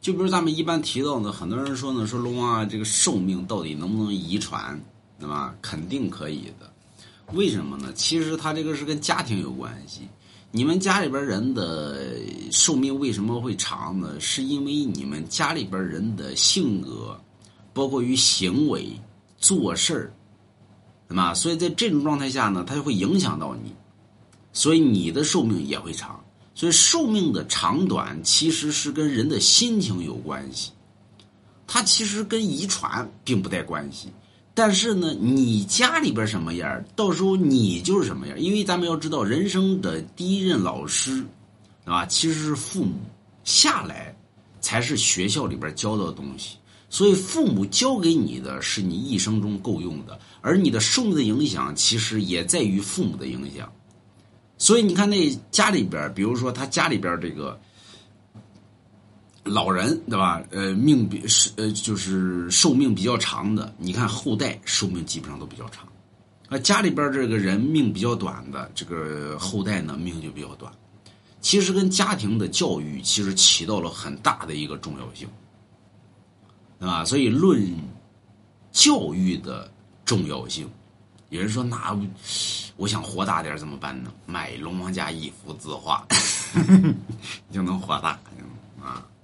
就比如咱们一般提到的，很多人说呢，说龙王啊，这个寿命到底能不能遗传，对吧？肯定可以的。为什么呢？其实它这个是跟家庭有关系。你们家里边人的寿命为什么会长呢？是因为你们家里边人的性格，包括于行为、做事儿，对吧？所以在这种状态下呢，它就会影响到你，所以你的寿命也会长。所以寿命的长短其实是跟人的心情有关系，它其实跟遗传并不带关系。但是呢，你家里边什么样到时候你就是什么样因为咱们要知道，人生的第一任老师，对吧？其实是父母，下来才是学校里边教的东西。所以父母教给你的是你一生中够用的，而你的寿命的影响其实也在于父母的影响。所以你看，那家里边，比如说他家里边这个老人，对吧？呃，命比是呃，就是寿命比较长的。你看后代寿命基本上都比较长，啊，家里边这个人命比较短的，这个后代呢命就比较短。其实跟家庭的教育其实起到了很大的一个重要性，对吧？所以论教育的重要性。有人说：“那我想火大点怎么办呢？买龙王家一幅字画，就能火大。”